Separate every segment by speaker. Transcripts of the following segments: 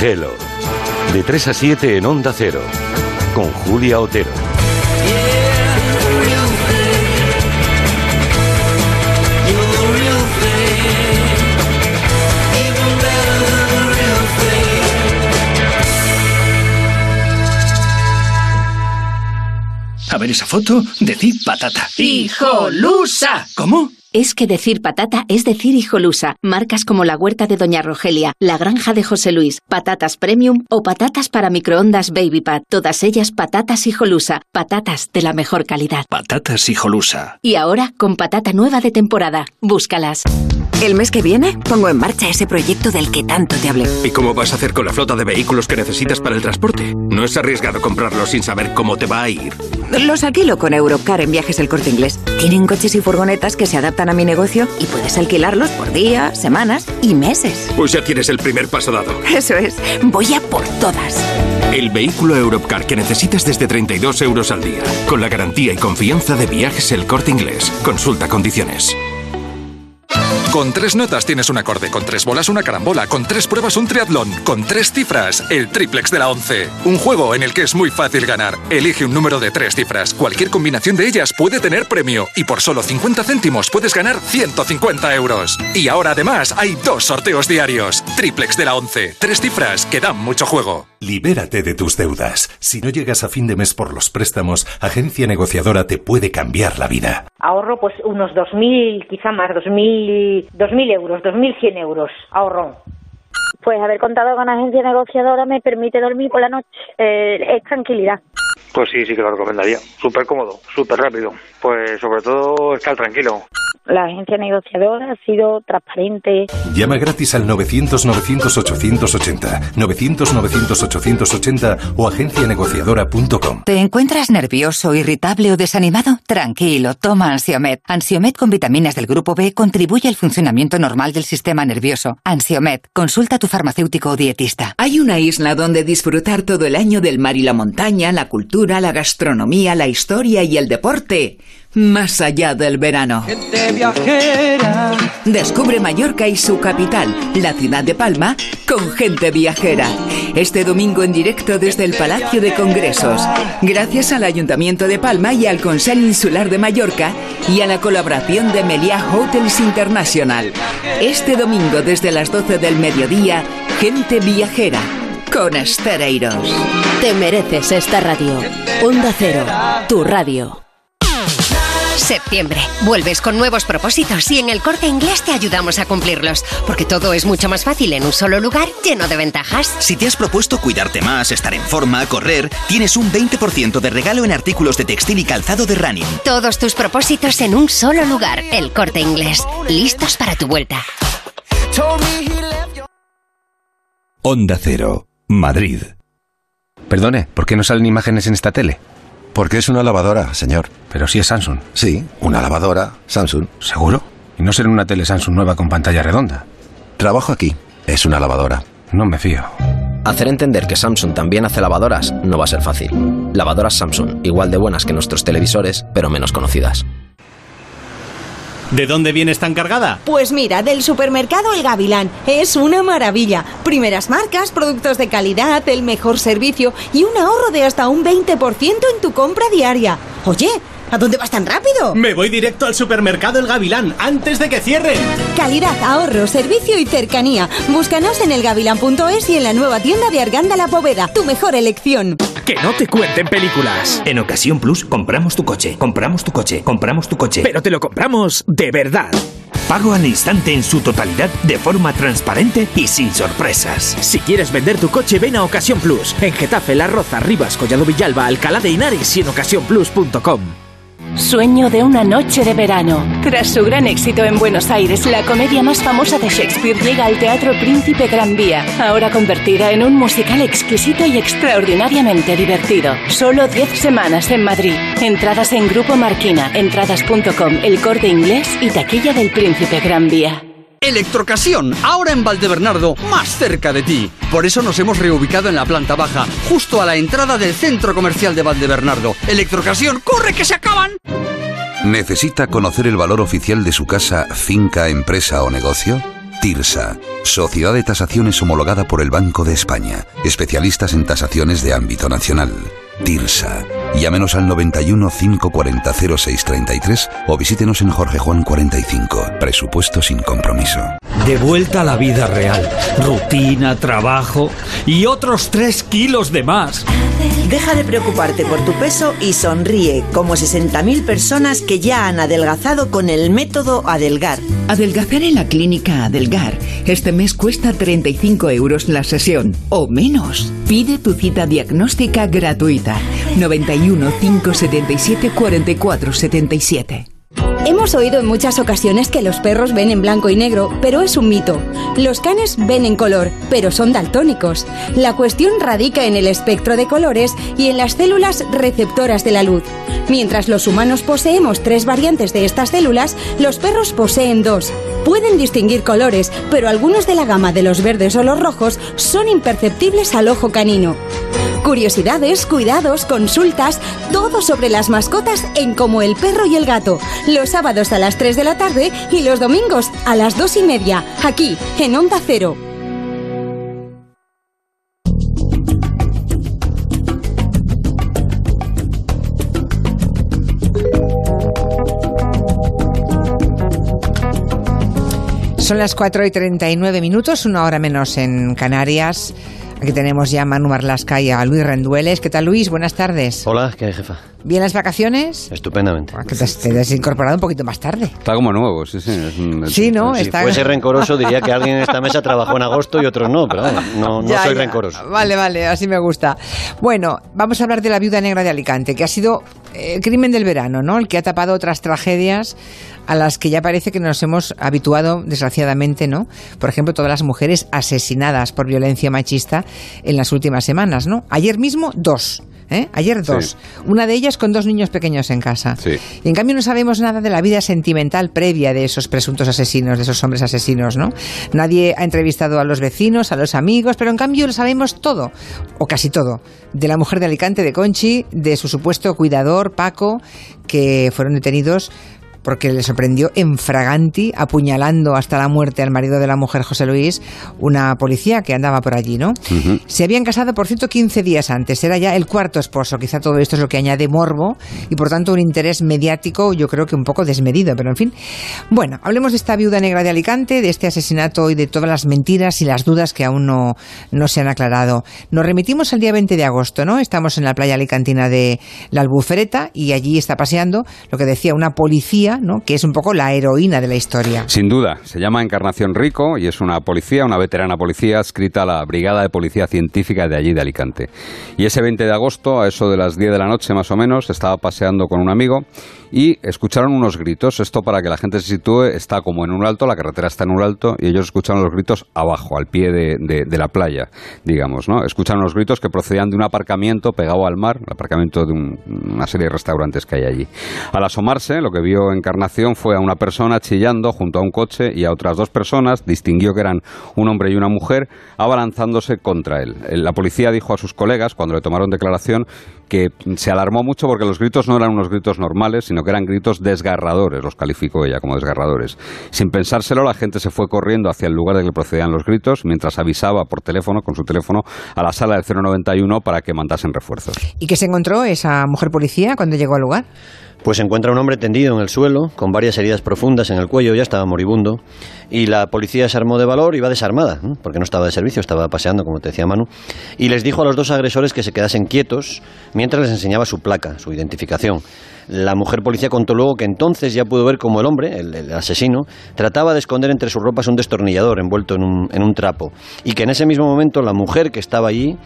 Speaker 1: Gelo. De 3 a 7 en Onda Cero. Con Julia Otero.
Speaker 2: A ver esa foto, decid patata.
Speaker 3: ¡Hijolusa!
Speaker 2: ¿Cómo?
Speaker 3: Es que decir patata es decir hijolusa. Marcas como la huerta de Doña Rogelia, la granja de José Luis, patatas premium o patatas para microondas Baby Pat. Todas ellas patatas hijolusa. Patatas de la mejor calidad.
Speaker 2: Patatas hijolusa.
Speaker 3: Y ahora con patata nueva de temporada. Búscalas.
Speaker 4: El mes que viene pongo en marcha ese proyecto del que tanto te hablé.
Speaker 5: ¿Y cómo vas a hacer con la flota de vehículos que necesitas para el transporte? ¿No es arriesgado comprarlos sin saber cómo te va a ir?
Speaker 4: Los alquilo con Europcar en viajes el corte inglés. Tienen coches y furgonetas que se adaptan a mi negocio y puedes alquilarlos por días, semanas y meses.
Speaker 5: Pues ya tienes el primer paso dado.
Speaker 4: Eso es, voy a por todas.
Speaker 5: El vehículo Europcar que necesitas desde 32 euros al día. Con la garantía y confianza de viajes el corte inglés. Consulta condiciones.
Speaker 6: Con tres notas tienes un acorde, con tres bolas una carambola, con tres pruebas un triatlón, con tres cifras el triplex de la 11. Un juego en el que es muy fácil ganar. Elige un número de tres cifras. Cualquier combinación de ellas puede tener premio y por solo 50 céntimos puedes ganar 150 euros. Y ahora además hay dos sorteos diarios. Triplex de la 11. Tres cifras que dan mucho juego.
Speaker 7: Libérate de tus deudas. Si no llegas a fin de mes por los préstamos, Agencia Negociadora te puede cambiar la vida.
Speaker 8: Ahorro pues unos 2.000, quizá más, 2.000 2.000 euros, 2.100 euros ahorro.
Speaker 9: Pues haber contado con agencia negociadora me permite dormir por la noche. Eh, es tranquilidad.
Speaker 10: Pues sí, sí que lo recomendaría. Súper cómodo, súper rápido. Pues sobre todo estar tranquilo.
Speaker 9: La agencia negociadora ha sido transparente.
Speaker 7: Llama gratis al 900-900-880, 900-900-880 o agencianegociadora.com.
Speaker 11: ¿Te encuentras nervioso, irritable o desanimado? Tranquilo, toma Ansiomet. Ansiomet con vitaminas del grupo B contribuye al funcionamiento normal del sistema nervioso. Ansiomet, consulta a tu farmacéutico o dietista.
Speaker 12: Hay una isla donde disfrutar todo el año del mar y la montaña, la cultura, la gastronomía, la historia y el deporte más allá del verano.
Speaker 13: viajera.
Speaker 12: Descubre Mallorca y su capital, la ciudad de Palma, con gente viajera. Este domingo en directo desde el Palacio de Congresos. Gracias al Ayuntamiento de Palma y al Consell Insular de Mallorca y a la colaboración de Meliá Hotels International. Este domingo desde las 12 del mediodía, gente viajera. Con Estereiros.
Speaker 3: Te mereces esta radio. Onda Cero, tu radio.
Speaker 14: Septiembre. Vuelves con nuevos propósitos y en el corte inglés te ayudamos a cumplirlos. Porque todo es mucho más fácil en un solo lugar lleno de ventajas.
Speaker 15: Si te has propuesto cuidarte más, estar en forma, correr, tienes un 20% de regalo en artículos de textil y calzado de running.
Speaker 14: Todos tus propósitos en un solo lugar. El corte inglés. Listos para tu vuelta.
Speaker 16: Onda Cero, Madrid.
Speaker 17: Perdone, ¿por qué no salen imágenes en esta tele?
Speaker 18: Porque es una lavadora, señor.
Speaker 17: Pero si es Samsung.
Speaker 18: Sí, una lavadora Samsung.
Speaker 17: ¿Seguro? ¿Y no será una tele Samsung nueva con pantalla redonda?
Speaker 18: Trabajo aquí. Es una lavadora.
Speaker 17: No me fío.
Speaker 19: Hacer entender que Samsung también hace lavadoras no va a ser fácil. Lavadoras Samsung, igual de buenas que nuestros televisores, pero menos conocidas.
Speaker 20: ¿De dónde vienes tan cargada?
Speaker 21: Pues mira, del supermercado El Gavilán. Es una maravilla. Primeras marcas, productos de calidad, el mejor servicio y un ahorro de hasta un 20% en tu compra diaria. Oye, ¿a dónde vas tan rápido?
Speaker 20: Me voy directo al supermercado El Gavilán antes de que cierren.
Speaker 21: Calidad, ahorro, servicio y cercanía. Búscanos en elgavilán.es y en la nueva tienda de Arganda La Poveda. Tu mejor elección.
Speaker 22: Que no te cuenten películas. En Ocasión Plus compramos tu coche, compramos tu coche, compramos tu coche. Pero te lo compramos de verdad. Pago al instante en su totalidad de forma transparente y sin sorpresas. Si quieres vender tu coche, ven a Ocasión Plus. En Getafe, La Roza, Rivas, Collado Villalba, Alcalá de Henares y en ocasiónplus.com.
Speaker 23: Sueño de una noche de verano. Tras su gran éxito en Buenos Aires, la comedia más famosa de Shakespeare llega al Teatro Príncipe Gran Vía, ahora convertida en un musical exquisito y extraordinariamente divertido. Solo 10 semanas en Madrid. Entradas en Grupo Marquina, entradas.com, El Corte Inglés y Taquilla del Príncipe Gran Vía.
Speaker 24: Electrocasión, ahora en Valdebernardo, más cerca de ti. Por eso nos hemos reubicado en la planta baja, justo a la entrada del centro comercial de Valdebernardo. Electrocasión, corre que se acaban.
Speaker 25: ¿Necesita conocer el valor oficial de su casa, finca, empresa o negocio?
Speaker 26: TIRSA, Sociedad de Tasaciones homologada por el Banco de España, especialistas en tasaciones de ámbito nacional. TIRSA. Llámenos al 91 540 0633 o visítenos en Jorge Juan 45. Presupuesto sin compromiso.
Speaker 27: De vuelta a la vida real. Rutina, trabajo y otros 3 kilos de más.
Speaker 28: Deja de preocuparte por tu peso y sonríe, como 60.000 personas que ya han adelgazado con el método Adelgar.
Speaker 12: Adelgazar en la clínica Adelgar. Este mes cuesta 35 euros la sesión, o menos. Pide tu cita diagnóstica gratuita. 91 577 44 77.
Speaker 21: Hemos oído en muchas ocasiones que los perros ven en blanco y negro, pero es un mito. Los canes ven en color, pero son daltónicos. La cuestión radica en el espectro de colores y en las células receptoras de la luz. Mientras los humanos poseemos tres variantes de estas células, los perros poseen dos. Pueden distinguir colores, pero algunos de la gama de los verdes o los rojos son imperceptibles al ojo canino. Curiosidades, cuidados, consultas, todo sobre las mascotas en Como el perro y el gato. Los sábados a las 3 de la tarde y los domingos a las 2 y media, aquí en Onda Cero.
Speaker 29: Son las 4 y 39 minutos, una hora menos en Canarias. Aquí tenemos ya a Manu Marlasca y a Luis Rendueles. ¿Qué tal, Luis? Buenas tardes.
Speaker 25: Hola, ¿qué hay, jefa?
Speaker 29: ¿Bien las vacaciones?
Speaker 25: Estupendamente.
Speaker 29: Ah, que te, te has incorporado un poquito más tarde.
Speaker 30: Está como nuevo, sí, sí. es un-
Speaker 29: Sí, ¿no?
Speaker 25: Si
Speaker 29: Está-
Speaker 25: fuese rencoroso diría que alguien en esta mesa trabajó en agosto y otros no, pero no, no
Speaker 29: Ya,
Speaker 25: soy
Speaker 29: ya.
Speaker 25: rencoroso.
Speaker 29: Vale, vale, así me gusta. Bueno, vamos a hablar de la viuda negra de Alicante, que ha sido eh, el crimen del verano, ¿no? El que ha tapado otras tragedias a las que ya parece que nos hemos habituado, desgraciadamente, ¿no? Por ejemplo, todas las mujeres asesinadas por violencia machista en las últimas semanas, ¿no? Ayer mismo, dos. ¿eh? Ayer dos. Una de ellas con dos niños pequeños en casa.
Speaker 30: Sí.
Speaker 29: Y en cambio no sabemos nada de la vida sentimental previa de esos presuntos asesinos, de esos hombres asesinos, ¿no? Nadie ha entrevistado a los vecinos, a los amigos, pero en cambio lo sabemos todo, o casi todo, de la mujer de Alicante, de Conchi, de su supuesto cuidador, Paco, que fueron detenidos porque le sorprendió en fraganti, apuñalando hasta la muerte al marido de la mujer, José Luis, una policía que andaba por allí, ¿no? Se habían casado, por cierto, 15 días antes. Era ya el cuarto esposo. Quizá todo esto es lo que añade morbo y, por tanto, un interés mediático, yo creo que un poco desmedido, pero en fin. Bueno, hablemos de esta viuda negra de Alicante, de este asesinato y de todas las mentiras y las dudas que aún no, no se han aclarado. Nos remitimos al día 20 de agosto, ¿no? Estamos en la playa alicantina de la Albufereta y allí está paseando lo que decía una policía, ¿no? Que es un poco la heroína de la historia.
Speaker 30: Sin duda, se llama Encarnación Rico y es una policía, una veterana policía adscrita a la Brigada de Policía Científica de allí de Alicante. Y ese 20 de agosto, a eso de las 10 de la noche más o menos, estaba paseando con un amigo y escucharon unos gritos. Esto para que la gente se sitúe, está como en un alto, la carretera está en un alto y ellos escucharon los gritos abajo, al pie de, la playa, digamos, ¿no? Escucharon los gritos que procedían de un aparcamiento pegado al mar, el aparcamiento de un- una serie de restaurantes que hay allí. Al asomarse, lo que vio Encarnación fue a una persona chillando junto a un coche y a otras dos personas, distinguió que eran un hombre y una mujer, abalanzándose contra él. Eh, La policía dijo a sus colegas, cuando le tomaron declaración, que se alarmó mucho porque los gritos no eran unos gritos normales, sino que eran gritos desgarradores, los calificó ella como desgarradores. Sin pensárselo, la gente se fue corriendo hacia el lugar de que procedían los gritos, mientras avisaba por teléfono, con su teléfono, a la sala del 091 para que mandasen refuerzos.
Speaker 29: ¿Y qué se encontró esa mujer policía cuando llegó al lugar?
Speaker 25: Pues se encuentra un hombre tendido en el suelo, con varias heridas profundas en el cuello, ya estaba moribundo, y la policía se armó de valor y va desarmada, porque no estaba de servicio, estaba paseando, como te decía Manu, y les dijo a los dos agresores que se quedasen quietos mientras les enseñaba su placa, su identificación. La mujer policía contó luego que entonces ya pudo ver cómo el hombre, el, asesino, trataba de esconder entre sus ropas un destornillador envuelto en un trapo. Y que en ese mismo momento la mujer que estaba allí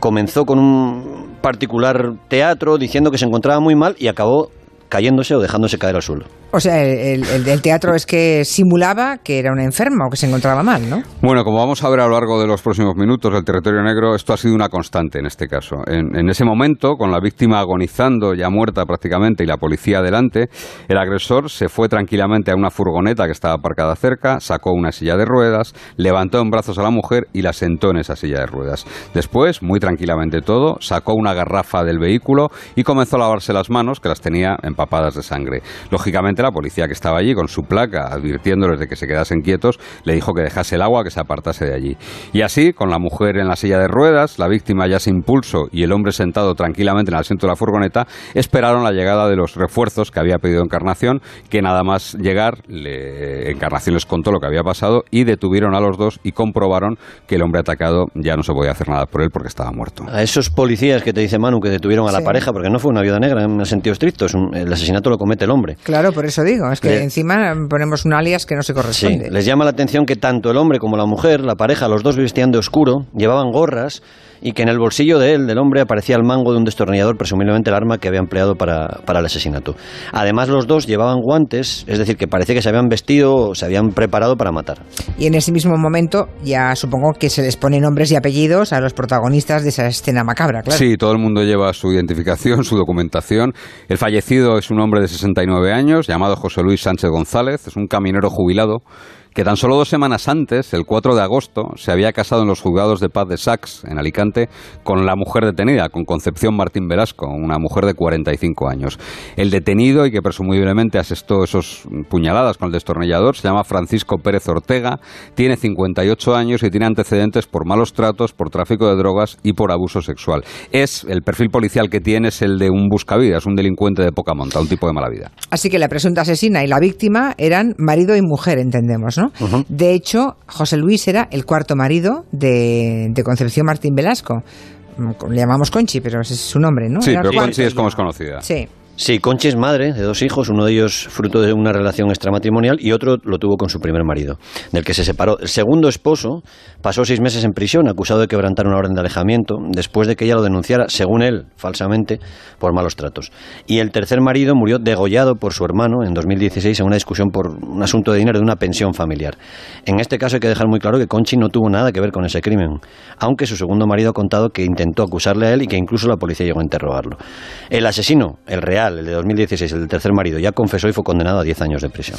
Speaker 25: comenzó con un particular teatro diciendo que se encontraba muy mal y acabó cayéndose o dejándose caer al suelo.
Speaker 29: O sea, el, el- el teatro es que simulaba que era una enferma o que se encontraba mal, ¿no?
Speaker 30: Bueno, como vamos a ver a lo largo de los próximos minutos del territorio negro, esto ha sido una constante en este caso. En, en ese momento, con la víctima agonizando, ya muerta prácticamente, y la policía delante, el agresor se fue tranquilamente a una furgoneta que estaba aparcada cerca, sacó una silla de ruedas, levantó en brazos a la mujer y la sentó en esa silla de ruedas. Después, muy tranquilamente todo, sacó una garrafa del vehículo y comenzó a lavarse las manos, que las tenía empapadas de sangre. Lógicamente, la policía que estaba allí con su placa, advirtiéndoles de que se quedasen quietos, le dijo que dejase el agua, que se apartase de allí. Y así, con la mujer en la silla de ruedas, la víctima ya sin pulso y el hombre sentado tranquilamente en el asiento de la furgoneta, esperaron la llegada de los refuerzos que había pedido Encarnación, que nada más llegar, le, Encarnación les contó lo que había pasado y detuvieron a los dos y comprobaron que el hombre atacado ya no se podía hacer nada por él porque estaba muerto.
Speaker 25: A esos policías que te dice Manu que detuvieron a la
Speaker 29: Sí.
Speaker 25: pareja, porque no fue una viuda negra en el sentido estricto, es un- el asesinato lo comete el hombre.
Speaker 29: Claro, por eso digo, es que encima ponemos un alias que no se
Speaker 25: Sí,
Speaker 29: corresponde.
Speaker 25: les llama la atención que tanto el hombre como la mujer, la pareja, los dos vestían de oscuro, llevaban gorras y que en el bolsillo de él, del hombre, aparecía el mango de un destornillador, presumiblemente el arma que había empleado para, para el asesinato. Además, los dos llevaban guantes, es decir, que parece que se habían vestido o se habían preparado para matar.
Speaker 29: Y en ese mismo momento ya supongo que se les ponen nombres y apellidos a los protagonistas de esa escena macabra, claro.
Speaker 30: Sí, todo el mundo lleva su identificación, su documentación. El fallecido es un hombre de 69 años llamado José Luis Sánchez González, es un caminero jubilado que tan solo dos semanas antes, el 4 de agosto, se había casado en los juzgados de paz de Sax, en Alicante, con la mujer detenida, con Concepción Martín Velasco, una mujer de 45 años. El detenido y que presumiblemente asestó esos puñaladas con el destornillador se llama Francisco Pérez Ortega, tiene 58 años y tiene antecedentes por malos tratos, por tráfico de drogas y por abuso sexual. Es el perfil policial que tiene es el de un buscavidas, un delincuente de poca monta, un tipo de mala vida.
Speaker 29: Así que la presunta asesina y la víctima eran marido y mujer, entendemos, ¿no? De hecho, José Luis era el cuarto marido de, de Concepción Martín Velasco. Mm, Le llamamos Conchi, pero ese es su nombre, ¿no?
Speaker 30: Sí,
Speaker 29: Era
Speaker 30: pero. Conchi es como es conocida.
Speaker 29: Sí.
Speaker 25: Sí, Conchi es madre de dos hijos, uno de ellos fruto de una relación extramatrimonial y otro lo tuvo con su primer marido, del que se separó. El segundo esposo pasó seis meses en prisión acusado de quebrantar una orden de alejamiento después de que ella lo denunciara, según él, falsamente, por malos tratos. Y el tercer marido murió degollado por su hermano en 2016 en una discusión por un asunto de dinero de una pensión familiar. En este caso hay que dejar muy claro que Conchi no tuvo nada que ver con ese crimen, aunque su segundo marido ha contado que intentó acusarle a él y que incluso la policía llegó a interrogarlo. El asesino, el real, el de 2016, el del tercer marido, ya confesó y fue condenado a 10 años de prisión.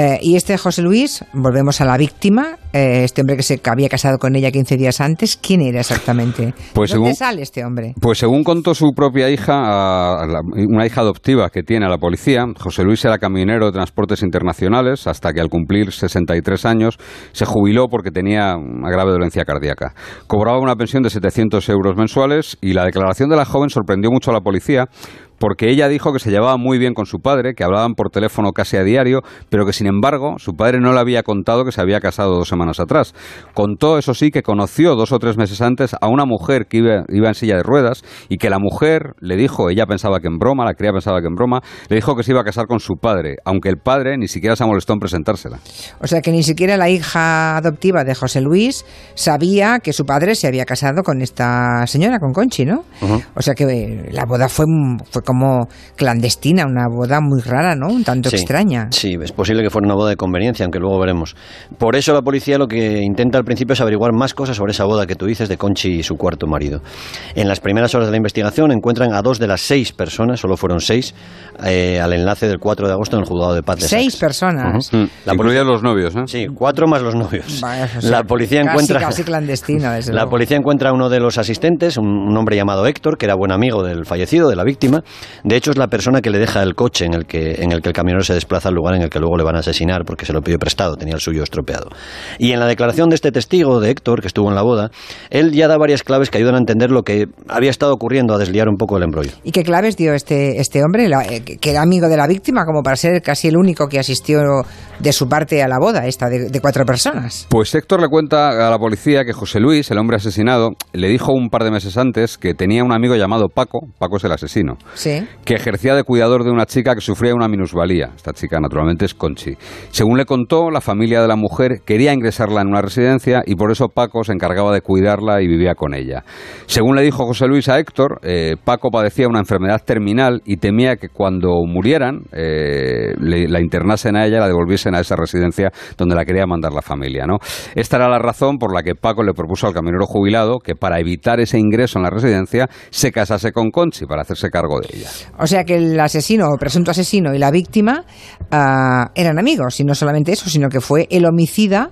Speaker 29: Eh, y este José Luis, volvemos a la víctima, eh, este hombre que se había casado con ella 15 días antes, ¿quién era exactamente?
Speaker 30: Pues
Speaker 29: ¿Dónde
Speaker 30: según-
Speaker 29: sale este hombre?
Speaker 30: Pues según contó su propia hija, a la- una hija adoptiva que tiene a la policía, José Luis era camionero de transportes internacionales hasta que al cumplir 63 años se jubiló porque tenía una grave dolencia cardíaca. Cobraba una pensión de 700 euros mensuales y la declaración de la joven sorprendió mucho a la policía porque ella dijo que se llevaba muy bien con su padre, que hablaban por teléfono casi a diario, pero que sin embargo su padre no le había contado que se había casado dos semanas atrás. Contó, eso sí, que conoció dos o tres meses antes a una mujer que iba, iba en silla de ruedas y que la mujer le dijo, ella pensaba que en broma, la cría pensaba que en broma, le dijo que se iba a casar con su padre, aunque el padre ni siquiera se molestó en presentársela.
Speaker 29: O sea que ni siquiera la hija adoptiva de José Luis sabía que su padre se había casado con esta señora, con Conchi, ¿no? O sea que eh, la boda fue, fue como clandestina, una boda muy rara, ¿no? Un tanto
Speaker 25: Sí,
Speaker 29: extraña.
Speaker 25: Sí, es posible que fuera una boda de conveniencia, aunque luego veremos. Por eso la policía lo que intenta al principio es averiguar más cosas sobre esa boda que tú dices de Conchi y su cuarto marido. En las primeras horas de la investigación encuentran a dos de las seis personas, solo fueron seis, eh, al enlace del 4 de agosto en el juzgado de paz de
Speaker 29: Seis
Speaker 25: Sax.
Speaker 29: personas.
Speaker 25: Ujú. La
Speaker 30: Incluidos los novios, ¿eh?
Speaker 25: Sí, cuatro más los novios.
Speaker 29: Vaya, o sea,
Speaker 25: la policía
Speaker 29: casi,
Speaker 25: encuentra...
Speaker 29: Casi clandestino, desde
Speaker 25: La
Speaker 29: luego.
Speaker 25: policía encuentra a uno de los asistentes, un, un hombre llamado Héctor, que era buen amigo del fallecido, de la víctima. De hecho, es la persona que le deja el coche en el que, en el, que el camionero se desplaza al lugar en el que luego le van a asesinar porque se lo pidió prestado, tenía el suyo estropeado. Y en la declaración de este testigo, de Héctor, que estuvo en la boda, él ya da varias claves que ayudan a entender lo que había estado ocurriendo, a desliar un poco el embrollo.
Speaker 29: ¿Y qué claves dio este, este hombre, la- eh, que era amigo de la víctima, como para ser casi el único que asistió de su parte a la boda, esta de, de cuatro personas?
Speaker 30: Pues Héctor le cuenta a la policía que José Luis, el hombre asesinado, le dijo un par de meses antes que tenía un amigo llamado Paco, Paco es el asesino,
Speaker 29: Sí.
Speaker 30: que ejercía de cuidador de una chica que sufría una minusvalía. Esta chica naturalmente es Conchi. Según le contó, la familia de la mujer quería ingresarla en una residencia y por eso Paco se encargaba de cuidarla y vivía con ella. Según le dijo José Luis a Héctor, eh, Paco padecía una enfermedad terminal y temía que cuando murieran eh, la internasen a ella, la devolviesen a esa residencia donde la quería mandar la familia. ¿no? Esta era la razón por la que Paco le propuso al camionero jubilado que para evitar ese ingreso en la residencia se casase con Conchi para hacerse cargo de ella.
Speaker 29: O sea que el asesino o presunto asesino y la víctima ah, eran amigos, y no solamente eso, sino que fue el homicida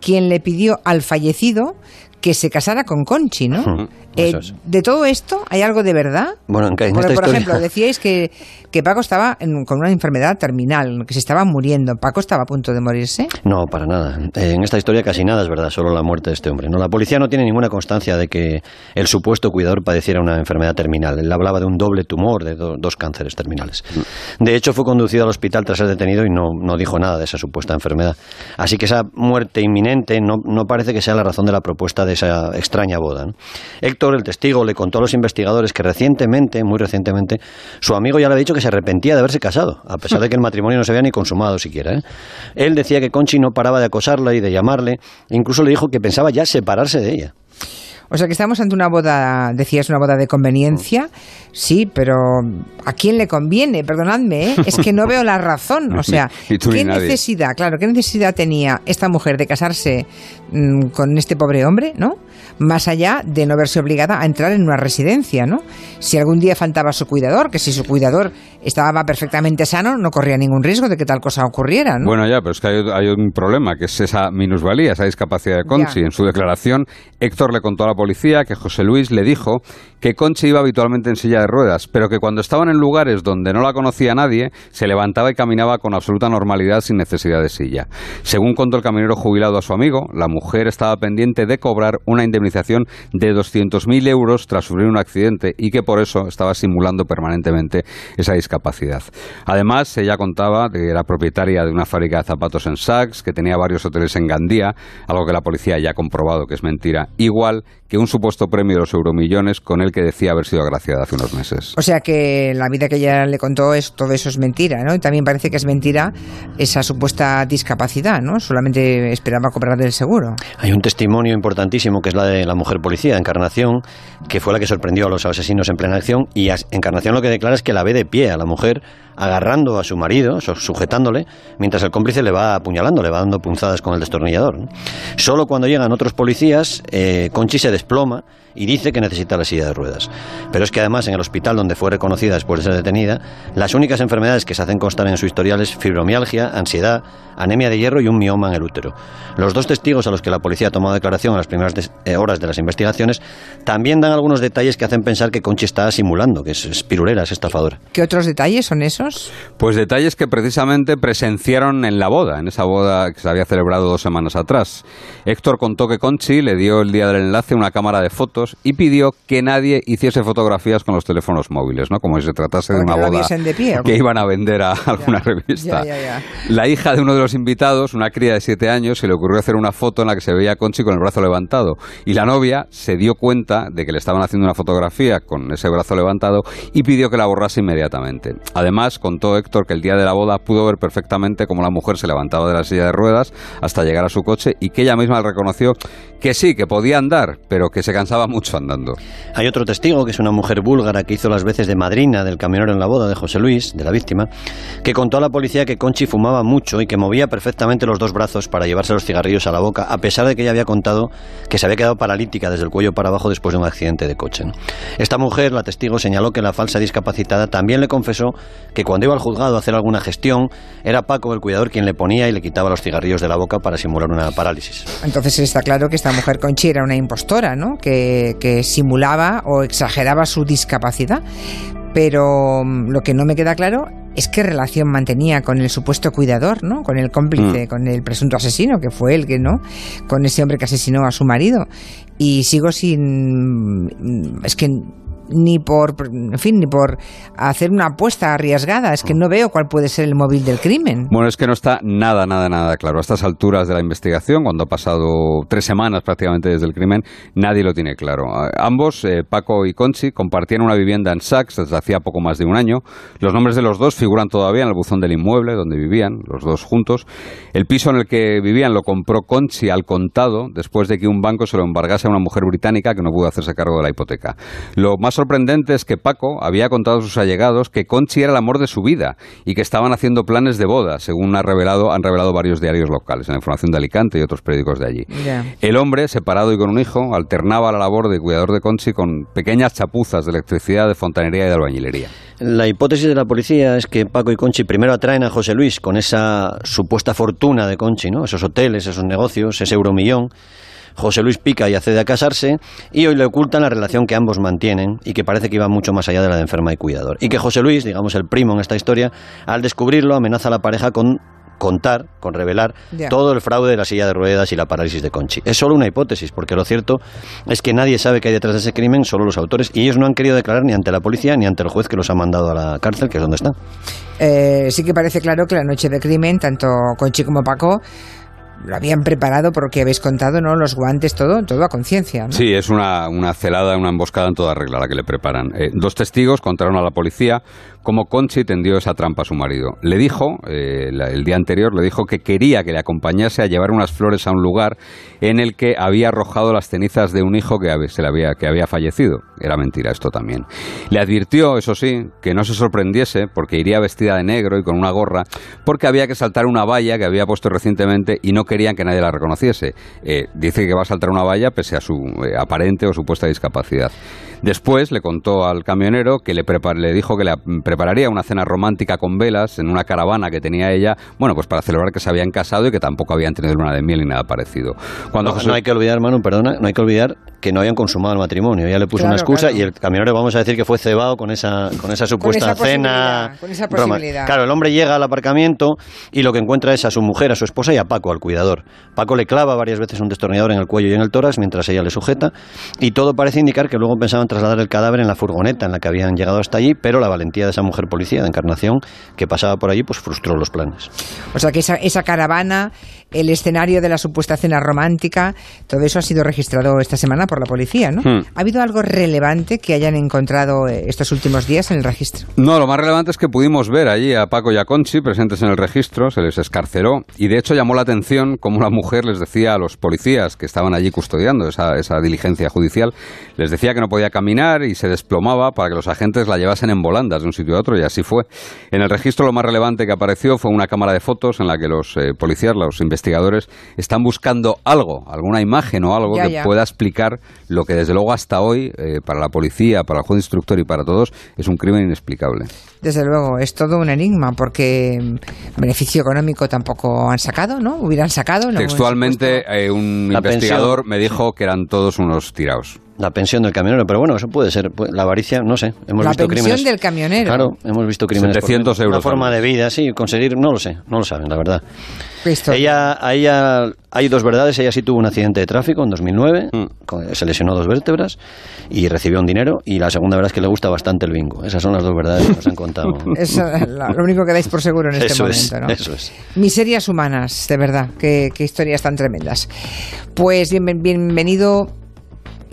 Speaker 29: quien le pidió al fallecido que se casara con Conchi, ¿no? Eh,
Speaker 25: es.
Speaker 29: ¿De todo esto hay algo de verdad?
Speaker 25: Bueno, en, en
Speaker 29: Porque,
Speaker 25: esta
Speaker 29: por
Speaker 25: historia...
Speaker 29: ejemplo, decíais que, que Paco estaba en- con una enfermedad terminal, que se estaba muriendo. ¿Paco estaba a punto de morirse?
Speaker 25: No, para nada. En esta historia casi nada es verdad, solo la muerte de este hombre. No, la policía no tiene ninguna constancia de que el supuesto cuidador padeciera una enfermedad terminal. Él hablaba de un doble tumor, de do- dos cánceres terminales. De hecho, fue conducido al hospital tras ser detenido y no, no dijo nada de esa supuesta enfermedad. Así que esa muerte inminente no, no parece que sea la razón de la propuesta de esa extraña boda. ¿no? Héctor, el testigo, le contó a los investigadores que recientemente, muy recientemente, su amigo ya le había dicho que se arrepentía de haberse casado, a pesar de que el matrimonio no se había ni consumado siquiera. ¿eh? Él decía que Conchi no paraba de acosarla y de llamarle, e incluso le dijo que pensaba ya separarse de ella.
Speaker 29: O sea que estamos ante una boda, decías, una boda de conveniencia. Sí, pero ¿a quién le conviene? Perdonadme, ¿eh? es que no veo la razón. O sea, ¿qué necesidad, claro, qué necesidad tenía esta mujer de casarse mm, con este pobre hombre, ¿no? Más allá de no verse obligada a entrar en una residencia, ¿no? Si algún día faltaba su cuidador, que si su cuidador estaba perfectamente sano, no corría ningún riesgo de que tal cosa ocurriera, ¿no?
Speaker 30: Bueno, ya, pero es que hay, hay un problema, que es esa minusvalía, esa discapacidad de Conchi.
Speaker 29: Ya.
Speaker 30: En su declaración, Héctor le contó a la policía que José Luis le dijo que Conchi iba habitualmente en silla de ruedas, pero que cuando estaban en lugares donde no la conocía nadie, se levantaba y caminaba con absoluta normalidad sin necesidad de silla. Según contó el camionero jubilado a su amigo, la mujer estaba pendiente de cobrar una indemnización de 200.000 euros tras sufrir un accidente y que por eso estaba simulando permanentemente esa discapacidad. Además, ella contaba que era propietaria de una fábrica de zapatos en Saks, que tenía varios hoteles en Gandía, algo que la policía ya ha comprobado que es mentira, igual que un supuesto premio de los euromillones con el que decía haber sido agraciada hace unos meses.
Speaker 29: O sea que la vida que ella le contó es todo eso es mentira, ¿no? Y también parece que es mentira esa supuesta discapacidad, ¿no? Solamente esperaba cobrar del seguro.
Speaker 25: Hay un testimonio importantísimo que es la de la mujer policía, Encarnación, que fue la que sorprendió a los asesinos en plena acción. Y Encarnación lo que declara es que la ve de pie a la mujer agarrando a su marido, su- sujetándole, mientras el cómplice le va apuñalando, le va dando punzadas con el destornillador. Solo cuando llegan otros policías, eh, Conchi se desploma y dice que necesita la silla de ruedas. Pero es que además en el hospital donde fue reconocida después de ser detenida, las únicas enfermedades que se hacen constar en su historial es fibromialgia, ansiedad, anemia de hierro y un mioma en el útero. Los dos testigos a los que la policía ha tomado declaración en las primeras eh, horas de las investigaciones también dan algunos detalles que hacen pensar que Conchi está simulando, que es, es pirulera, es estafadora.
Speaker 29: ¿Qué otros detalles son esos?
Speaker 30: Pues detalles que precisamente presenciaron en la boda, en esa boda que se había celebrado dos semanas atrás. Héctor contó que Conchi le dio el día del enlace una cámara de fotos y pidió que nadie hiciese fotografías con los teléfonos móviles, ¿no? Como si se tratase de una boda
Speaker 29: de pie,
Speaker 30: que iban a vender a alguna revista.
Speaker 29: Ya, ya, ya.
Speaker 30: La hija de uno de los invitados, una cría de siete años, se le ocurrió hacer una foto en la que se veía a Conchi con el brazo levantado. Y la novia se dio cuenta de que le estaban haciendo una fotografía con ese brazo levantado y pidió que la borrase inmediatamente. Además, contó Héctor que el día de la boda pudo ver perfectamente cómo la mujer se levantaba de la silla de ruedas hasta llegar a su coche y que ella misma reconoció que sí, que podía andar, pero que se cansaba mucho andando.
Speaker 25: Hay otro testigo, que es una mujer búlgara que hizo las veces de madrina del camionero en la boda de José Luis, de la víctima, que contó a la policía que Conchi fumaba mucho y que movía perfectamente los dos brazos para llevarse los cigarrillos a la boca, a pesar de que ella había contado que se había quedado paralítica desde el cuello para abajo después de un accidente de coche. Esta mujer, la testigo, señaló que la falsa discapacitada también le confesó que cuando iba al juzgado a hacer alguna gestión, era Paco, el cuidador, quien le ponía y le quitaba los cigarrillos de la boca para simular una parálisis.
Speaker 29: Entonces está claro que esta mujer Conchi era una impostora, ¿no? Que, que simulaba o exageraba su discapacidad. Pero mm, lo que no me queda claro es qué relación mantenía con el supuesto cuidador, ¿no? Con el cómplice,
Speaker 30: Mm.
Speaker 29: con el presunto asesino, que fue él que no, con ese hombre que asesinó a su marido. Y sigo sin. mm, Es que ni por, en fin, ni por hacer una apuesta arriesgada. Es que no veo cuál puede ser el móvil del crimen.
Speaker 30: Bueno, es que no está nada, nada, nada claro. A estas alturas de la investigación, cuando ha pasado tres semanas prácticamente desde el crimen, nadie lo tiene claro. Ambos, eh, Paco y Conchi, compartían una vivienda en Saks desde hacía poco más de un año. Los nombres de los dos figuran todavía en el buzón del inmueble donde vivían, los dos juntos. El piso en el que vivían lo compró Conchi al contado después de que un banco se lo embargase a una mujer británica que no pudo hacerse cargo de la hipoteca. Lo más sorprendente es que Paco había contado a sus allegados que Conchi era el amor de su vida y que estaban haciendo planes de boda, según ha revelado, han revelado varios diarios locales, en la información de Alicante y otros periódicos de allí. El hombre, separado y con un hijo, alternaba la labor de cuidador de Conchi con pequeñas chapuzas de electricidad, de fontanería y de albañilería.
Speaker 25: La hipótesis de la policía es que Paco y Conchi primero atraen a José Luis con esa supuesta fortuna de Conchi, ¿no? Esos hoteles, esos negocios, ese euromillón. José Luis pica y accede a casarse y hoy le ocultan la relación que ambos mantienen y que parece que iba mucho más allá de la de enferma y cuidador. Y que José Luis, digamos el primo en esta historia, al descubrirlo amenaza a la pareja con contar, con revelar todo el fraude de la silla de ruedas y la parálisis de Conchi. Es solo una hipótesis, porque lo cierto es que nadie sabe qué hay detrás de ese crimen, solo los autores, y ellos no han querido declarar ni ante la policía ni ante el juez que los ha mandado a la cárcel, que es donde están.
Speaker 29: Eh, sí que parece claro que la noche del crimen, tanto Conchi como Paco, lo habían preparado por lo que habéis contado, ¿no? Los guantes, todo, todo a conciencia.
Speaker 30: Sí, es una, una celada, una emboscada en toda regla la que le preparan. Eh, dos testigos contaron a la policía cómo Conchi tendió esa trampa a su marido. Le dijo, eh, el día anterior, le dijo que quería que le acompañase a llevar unas flores a un lugar en el que había arrojado las cenizas de un hijo que había, que había fallecido. Era mentira esto también. Le advirtió, eso sí, que no se sorprendiese porque iría vestida de negro y con una gorra, porque había que saltar una valla que había puesto recientemente y no querían que nadie la reconociese. Eh, dice que va a saltar una valla pese a su eh, aparente o supuesta discapacidad. Después le contó al camionero que le, prepar- le dijo que le mm, prepararía una cena romántica con velas en una caravana que tenía ella, bueno, pues para celebrar que se habían casado y que tampoco habían tenido luna de miel ni nada parecido. Cuando
Speaker 25: No,
Speaker 30: José-
Speaker 25: no hay que olvidar, Manu, perdona, no hay que olvidar que no habían consumado el matrimonio. Ella le puso
Speaker 29: Claro,
Speaker 25: una excusa
Speaker 29: claro.
Speaker 25: y el camionero vamos a decir que fue cebado con esa, con esa supuesta
Speaker 29: esa
Speaker 25: cena.
Speaker 29: con esa posibilidad.
Speaker 25: Claro, el hombre llega al aparcamiento y lo que encuentra es a su mujer, a su esposa y a Paco, al cuidador. Paco le clava varias veces un destornillador en el cuello y en el tórax mientras ella le sujeta y todo parece indicar que luego pensaban trasladar el cadáver en la furgoneta en la que habían llegado hasta allí, pero la valentía de esa mujer policía de Encarnación que pasaba por allí pues frustró los planes.
Speaker 29: O sea que esa, esa caravana, el escenario de la supuesta cena romántica, todo eso ha sido registrado esta semana por la policía, ¿no?
Speaker 30: Hmm.
Speaker 29: ¿Ha habido algo relevante que hayan encontrado eh, estos últimos días en el registro?
Speaker 30: No, lo más relevante es que pudimos ver allí a Paco y a Conchi presentes en el registro, se les escarceró y de hecho llamó la atención cómo la mujer les decía a los policías que estaban allí custodiando esa, esa diligencia judicial, les decía que no podía caminar y se desplomaba para que los agentes la llevasen en volandas de un sitio a otro y así fue. En el registro lo más relevante que apareció fue una cámara de fotos en la que los eh, policías, los investigadores, están buscando algo, alguna imagen o algo
Speaker 29: Ya,
Speaker 30: que
Speaker 29: ya.
Speaker 30: pueda explicar lo que desde luego hasta hoy, eh, para la policía, para el juez instructor y para todos, es un crimen inexplicable.
Speaker 29: Desde luego, es todo un enigma porque mm, beneficio económico tampoco han sacado, ¿no? Hubieran sacado. ¿no?
Speaker 30: Textualmente, eh, un
Speaker 25: La
Speaker 30: investigador
Speaker 25: pensión.
Speaker 30: me dijo que eran todos unos tirados.
Speaker 25: La pensión del camionero, pero bueno, eso puede ser. pues, La avaricia, no sé. Hemos
Speaker 29: La
Speaker 25: visto
Speaker 29: pensión
Speaker 25: crímenes.
Speaker 29: del camionero.
Speaker 25: Claro, hemos visto crímenes. por
Speaker 30: 700
Speaker 25: Una
Speaker 30: euros
Speaker 25: forma
Speaker 30: al mes.
Speaker 25: de vida, sí, conseguir, no lo sé, no lo saben, la verdad. Ella, a ella, hay dos verdades. Ella sí tuvo un accidente de tráfico en 2009,
Speaker 30: Mm.
Speaker 25: con- se lesionó dos vértebras y recibió un dinero. Y la segunda verdad es que le gusta bastante el bingo. Esas son las dos verdades que nos han contado.
Speaker 29: Eso es lo único que dais por seguro en este
Speaker 25: Eso
Speaker 29: momento,
Speaker 25: es,
Speaker 29: ¿no?
Speaker 25: eso es.
Speaker 29: Miserias humanas, de verdad, qué, qué historias tan tremendas. Pues bien- bienvenido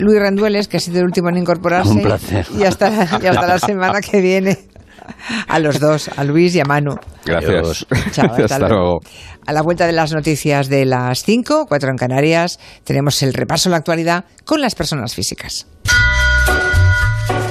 Speaker 29: Luis Rendueles, que ha sido el último en incorporarse.
Speaker 25: Un placer.
Speaker 29: Y hasta, y hasta la semana que viene. A los dos, a Luis y a Manu.
Speaker 30: Gracias.
Speaker 29: Chao, hasta
Speaker 30: Hasta
Speaker 29: luego.
Speaker 30: luego.
Speaker 29: A la vuelta de las noticias de las 5, 4 en Canarias, tenemos el repaso a la actualidad con las personas físicas.